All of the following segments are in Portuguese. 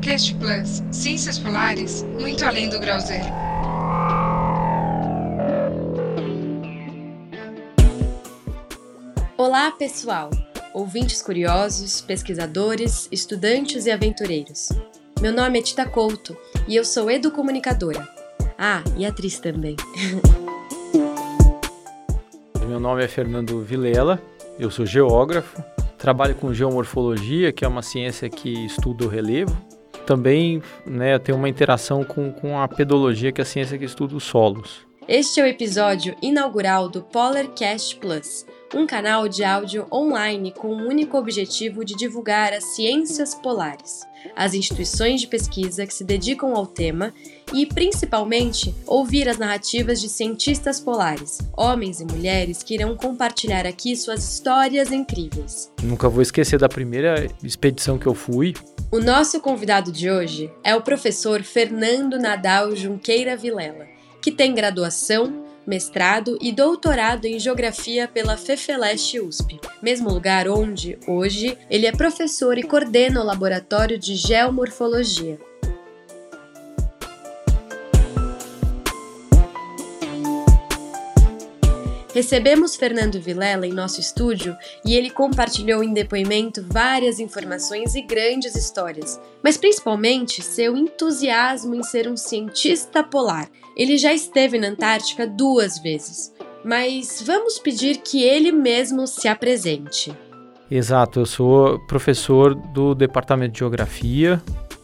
Polarcast Plus, Ciências Polares, muito além do grau zero. Olá, pessoal! Ouvintes curiosos, pesquisadores, estudantes e aventureiros. Meu nome é Tita Couto e eu sou educomunicadora. Ah, e atriz também. Meu nome é Fernando Vilela, eu sou geógrafo, trabalho com geomorfologia, que é uma ciência que estuda o relevo. Também né, tem uma interação com, com a pedologia, que é a ciência que estuda os solos. Este é o episódio inaugural do Polarcast Plus, um canal de áudio online com o único objetivo de divulgar as ciências polares, as instituições de pesquisa que se dedicam ao tema e, principalmente, ouvir as narrativas de cientistas polares, homens e mulheres que irão compartilhar aqui suas histórias incríveis. Nunca vou esquecer da primeira expedição que eu fui. O nosso convidado de hoje é o professor Fernando Nadal Junqueira Vilela, que tem graduação mestrado e doutorado em Geografia pela FEFELESTE USP, mesmo lugar onde, hoje, ele é professor e coordena o Laboratório de Geomorfologia. Recebemos Fernando Vilela em nosso estúdio e ele compartilhou em depoimento várias informações e grandes histórias, mas principalmente seu entusiasmo em ser um cientista polar. Ele já esteve na Antártica duas vezes, mas vamos pedir que ele mesmo se apresente. Exato, eu sou professor do Departamento de Geografia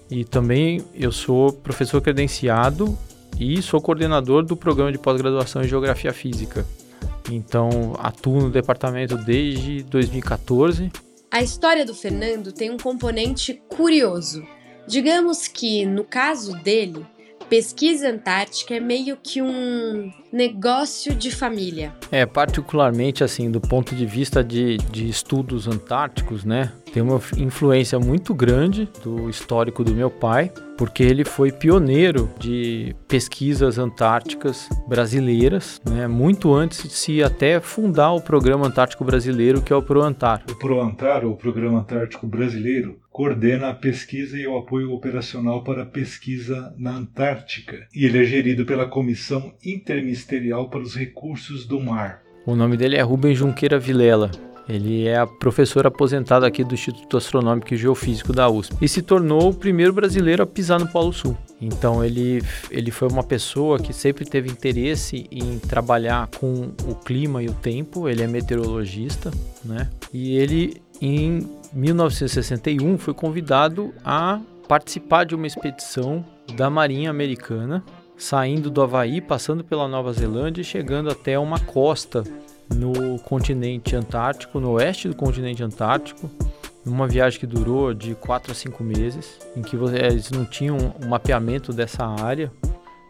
e também eu sou professor credenciado e sou coordenador do programa de pós-graduação em Geografia Física. Então, atuo no departamento desde 2014. A história do Fernando tem um componente curioso. Digamos que, no caso dele, pesquisa antártica é meio que um negócio de família. É, particularmente assim, do ponto de vista de, de estudos antárticos, né? Tem uma influência muito grande do histórico do meu pai, porque ele foi pioneiro de pesquisas antárticas brasileiras, né? Muito antes de se até fundar o Programa Antártico Brasileiro, que é o ProAntar. O ProAntar, o Programa Antártico Brasileiro, coordena a pesquisa e o apoio operacional para a pesquisa na Antártica, e ele é gerido pela Comissão Interministerial para os Recursos do Mar. O nome dele é Rubens Junqueira Vilela. Ele é professor aposentado aqui do Instituto Astronômico e Geofísico da USP e se tornou o primeiro brasileiro a pisar no Polo Sul. Então ele, ele foi uma pessoa que sempre teve interesse em trabalhar com o clima e o tempo. Ele é meteorologista, né? E ele em 1961 foi convidado a participar de uma expedição da Marinha Americana, saindo do Havaí, passando pela Nova Zelândia e chegando até uma costa no continente antártico, no oeste do continente antártico, uma viagem que durou de 4 a 5 meses, em que eles não tinham um mapeamento dessa área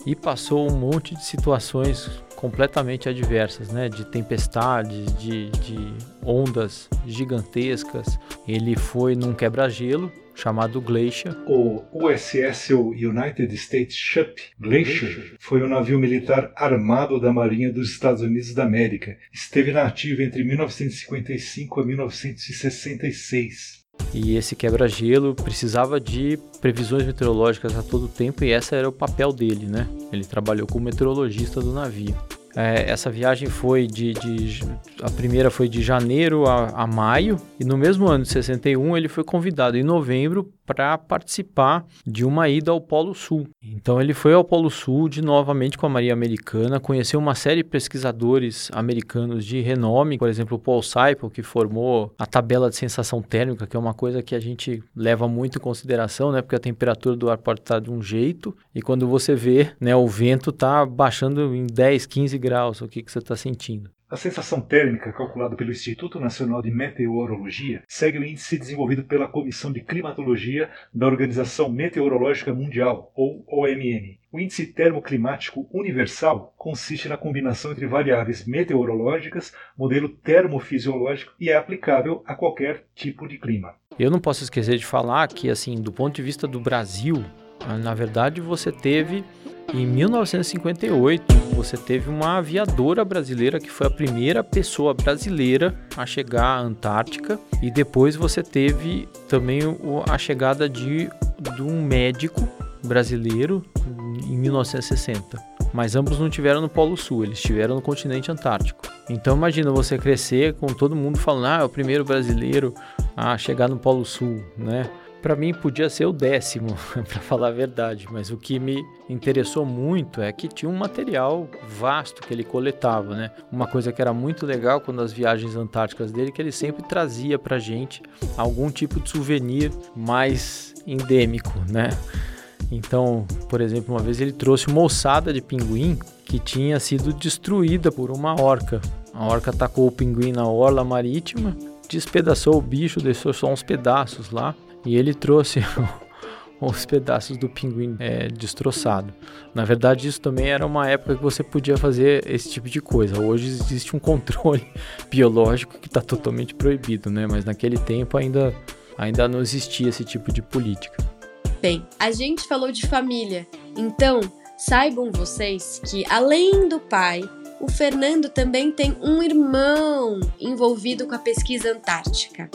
e passou um monte de situações completamente adversas, né? De tempestades, de, de ondas gigantescas. Ele foi num quebra-gelo chamado Glacier. O USS United States Ship Glacier foi um navio militar armado da Marinha dos Estados Unidos da América. Esteve na ativa entre 1955 a 1966. E esse quebra-gelo precisava de previsões meteorológicas a todo tempo e esse era o papel dele, né? Ele trabalhou como meteorologista do navio. É, essa viagem foi de, de, A primeira foi de janeiro a, a, maio, e no mesmo ano de 61 ele foi convidado em novembro para participar de uma ida ao Polo Sul. Então ele foi ao Polo Sul de novamente com a Marinha Americana, conheceu uma série de pesquisadores americanos de renome, por exemplo, o Paul Seipel, que formou a tabela de sensação térmica, que é uma coisa que a gente leva muito em consideração, né? Porque a temperatura do ar pode estar de um jeito e quando você vê, né, o vento está baixando em 10, 15 graus, o que, que você está sentindo. A sensação térmica, calculada pelo Instituto Nacional de Meteorologia, segue o índice desenvolvido pela Comissão de Climatologia da Organização Meteorológica Mundial, ou OMM. O índice termoclimático universal consiste na combinação entre variáveis meteorológicas, modelo termofisiológico e é aplicável a qualquer tipo de clima. Eu não posso esquecer de falar que, assim, do ponto de vista do Brasil, na verdade você teve em 1958, você teve uma aviadora brasileira que foi a primeira pessoa brasileira a chegar à Antártica, e depois você teve também a chegada de de um médico brasileiro em 1960. Mas ambos não tiveram no Polo Sul, eles estiveram no continente antártico. Então imagina você crescer com todo mundo falando, ah, é o primeiro brasileiro a chegar no Polo Sul, né? Para mim podia ser o décimo, para falar a verdade, mas o que me interessou muito é que tinha um material vasto que ele coletava, né? Uma coisa que era muito legal quando as viagens antárticas dele, que ele sempre trazia para gente algum tipo de souvenir mais endêmico, né? Então, por exemplo, uma vez ele trouxe uma ossada de pinguim que tinha sido destruída por uma orca. A orca atacou o pinguim na orla marítima, despedaçou o bicho, deixou só uns pedaços lá e ele trouxe os pedaços do pinguim é, destroçado. Na verdade, isso também era uma época que você podia fazer esse tipo de coisa. Hoje existe um controle biológico que está totalmente proibido, né? Mas naquele tempo ainda, ainda não existia esse tipo de política. Bem, a gente falou de família, então saibam vocês que além do pai, o Fernando também tem um irmão envolvido com a pesquisa antártica.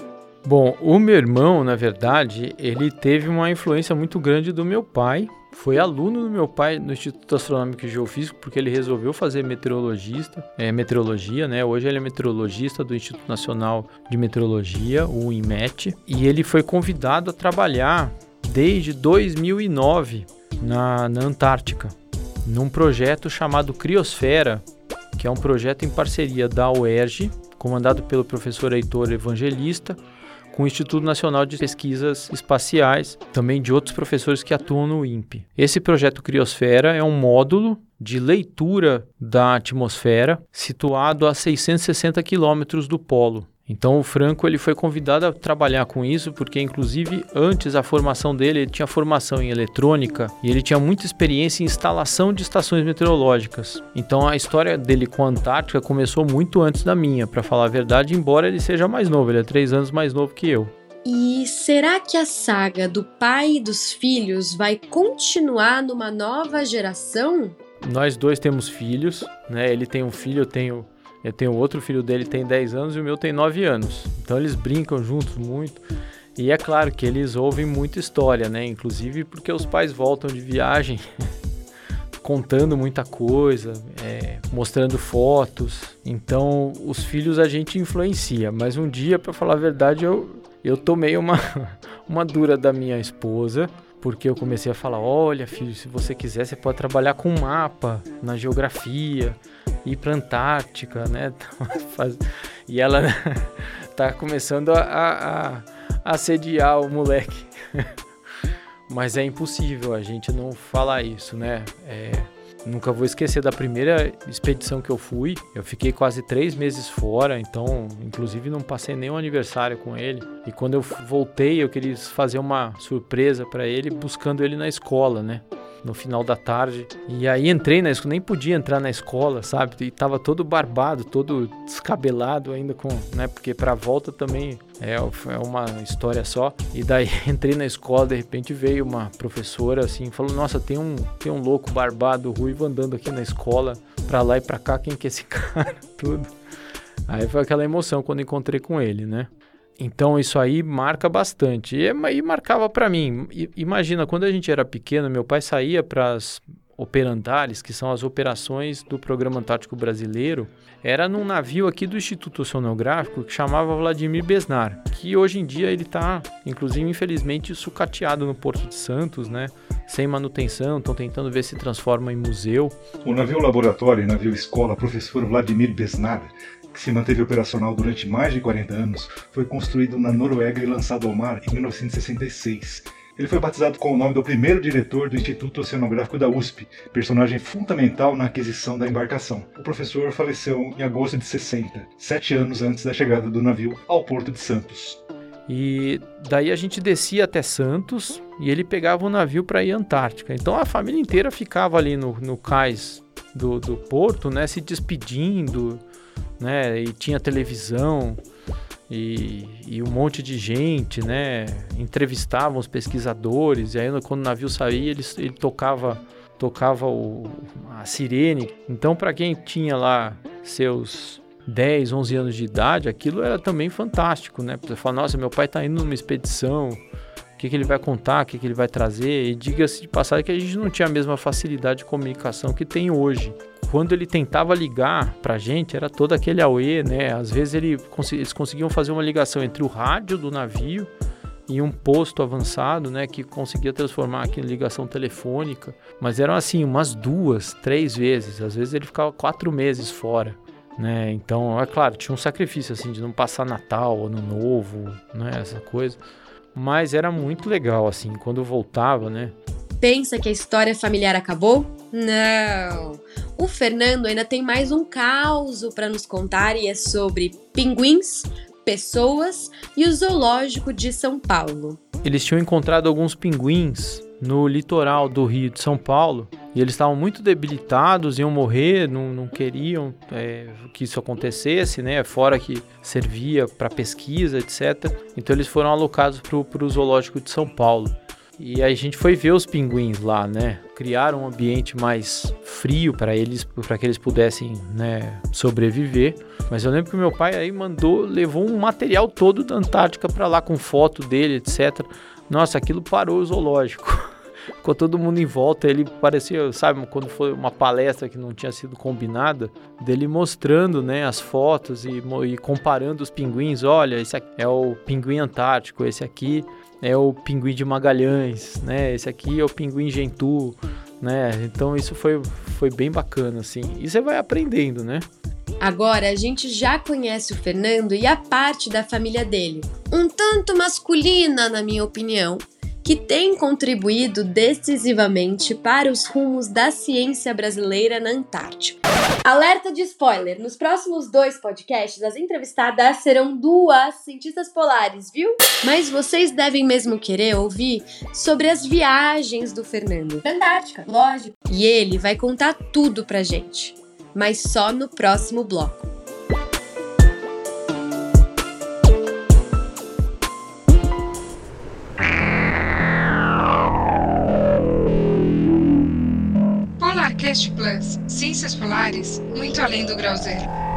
Bom, o meu irmão, na verdade, ele teve uma influência muito grande do meu pai. Foi aluno do meu pai no Instituto Astronômico e Geofísico porque ele resolveu fazer meteorologista, é, meteorologia, né? Hoje ele é meteorologista do Instituto Nacional de Meteorologia, o INMET, e ele foi convidado a trabalhar desde 2009 na, na Antártica, num projeto chamado Criosfera, que é um projeto em parceria da UERJ, comandado pelo professor Heitor Evangelista, com o Instituto Nacional de Pesquisas Espaciais, também de outros professores que atuam no INPE. Esse projeto Criosfera é um módulo de leitura da atmosfera situado a 660 quilômetros do polo. Então o Franco ele foi convidado a trabalhar com isso porque inclusive antes a formação dele ele tinha formação em eletrônica e ele tinha muita experiência em instalação de estações meteorológicas. Então a história dele com a Antártica começou muito antes da minha, para falar a verdade, embora ele seja mais novo, ele é três anos mais novo que eu. E será que a saga do pai e dos filhos vai continuar numa nova geração? Nós dois temos filhos, né? Ele tem um filho, eu tenho eu tenho outro filho dele tem 10 anos e o meu tem 9 anos. Então eles brincam juntos muito. E é claro que eles ouvem muita história, né? Inclusive porque os pais voltam de viagem contando muita coisa, é, mostrando fotos. Então os filhos a gente influencia. Mas um dia, para falar a verdade, eu, eu tomei uma, uma dura da minha esposa porque eu comecei a falar: olha, filho, se você quiser, você pode trabalhar com mapa na geografia, ir para Antártica, né? e ela tá começando a, a, a assediar o moleque. Mas é impossível a gente não falar isso, né? É, Nunca vou esquecer da primeira expedição que eu fui. Eu fiquei quase três meses fora, então, inclusive, não passei nenhum aniversário com ele. E quando eu voltei, eu queria fazer uma surpresa para ele, buscando ele na escola, né? No final da tarde. E aí entrei na escola, nem podia entrar na escola, sabe? E tava todo barbado, todo descabelado ainda com, né? Porque pra volta também é, é uma história só. E daí entrei na escola, de repente veio uma professora assim, falou: "Nossa, tem um tem um louco barbado ruivo andando aqui na escola, pra lá e pra cá, quem que é esse cara?" Tudo. Aí foi aquela emoção quando encontrei com ele, né? Então isso aí marca bastante. E, e marcava para mim. I, imagina, quando a gente era pequeno, meu pai saía para as operandares, que são as operações do Programa Antártico Brasileiro, era num navio aqui do Instituto Oceanográfico que chamava Vladimir Besnar, que hoje em dia ele está, inclusive, infelizmente, sucateado no Porto de Santos, né? Sem manutenção, estão tentando ver se transforma em museu. O navio laboratório e navio escola professor Vladimir Besnar que se manteve operacional durante mais de 40 anos, foi construído na Noruega e lançado ao mar em 1966. Ele foi batizado com o nome do primeiro diretor do Instituto Oceanográfico da USP, personagem fundamental na aquisição da embarcação. O professor faleceu em agosto de 60, sete anos antes da chegada do navio ao Porto de Santos. E daí a gente descia até Santos e ele pegava o navio para ir à Antártica. Então a família inteira ficava ali no, no cais do, do porto, né, se despedindo, né? E tinha televisão e, e, um monte de gente, né? Entrevistavam os pesquisadores e aí quando o navio saía ele, ele tocava tocava o, a sirene. Então para quem tinha lá seus 10, 11 anos de idade, aquilo era também fantástico, né? Você fala, nossa, meu pai está indo numa expedição que, que ele vai contar, o que, que ele vai trazer. E diga-se de passagem que a gente não tinha a mesma facilidade de comunicação que tem hoje. Quando ele tentava ligar pra gente, era todo aquele AUE, né? Às vezes ele, eles conseguiam fazer uma ligação entre o rádio do navio e um posto avançado, né, que conseguia transformar aqui em ligação telefônica, mas eram assim umas duas, três vezes. Às vezes ele ficava quatro meses fora, né? Então, é claro, tinha um sacrifício assim de não passar Natal, Ano Novo, né, essa coisa. Mas era muito legal assim quando voltava, né? Pensa que a história familiar acabou? Não. O Fernando ainda tem mais um caos para nos contar e é sobre pinguins, pessoas e o zoológico de São Paulo. Eles tinham encontrado alguns pinguins no litoral do Rio de São Paulo e eles estavam muito debilitados, iam morrer, não, não queriam é, que isso acontecesse, né? Fora que servia para pesquisa, etc. Então eles foram alocados para o zoológico de São Paulo. E a gente foi ver os pinguins lá, né? Criaram um ambiente mais frio para eles, para que eles pudessem, né, sobreviver. Mas eu lembro que meu pai aí mandou, levou um material todo da Antártica para lá com foto dele, etc. Nossa, aquilo parou o zoológico. Ficou todo mundo em volta, ele parecia, sabe, quando foi uma palestra que não tinha sido combinada, dele mostrando, né, as fotos e, e comparando os pinguins. Olha, esse aqui é o pinguim antártico, esse aqui é o pinguim de Magalhães, né? Esse aqui é o pinguim Gentoo, né? Então isso foi, foi bem bacana, assim. E você vai aprendendo, né? Agora a gente já conhece o Fernando e a parte da família dele, um tanto masculina, na minha opinião, que tem contribuído decisivamente para os rumos da ciência brasileira na Antártica. Alerta de spoiler: nos próximos dois podcasts, as entrevistadas serão duas cientistas polares, viu? Mas vocês devem mesmo querer ouvir sobre as viagens do Fernando. Antártica, lógico. E ele vai contar tudo pra gente, mas só no próximo bloco. Polarcast Plus, Ciências Polares, muito além do grau zero.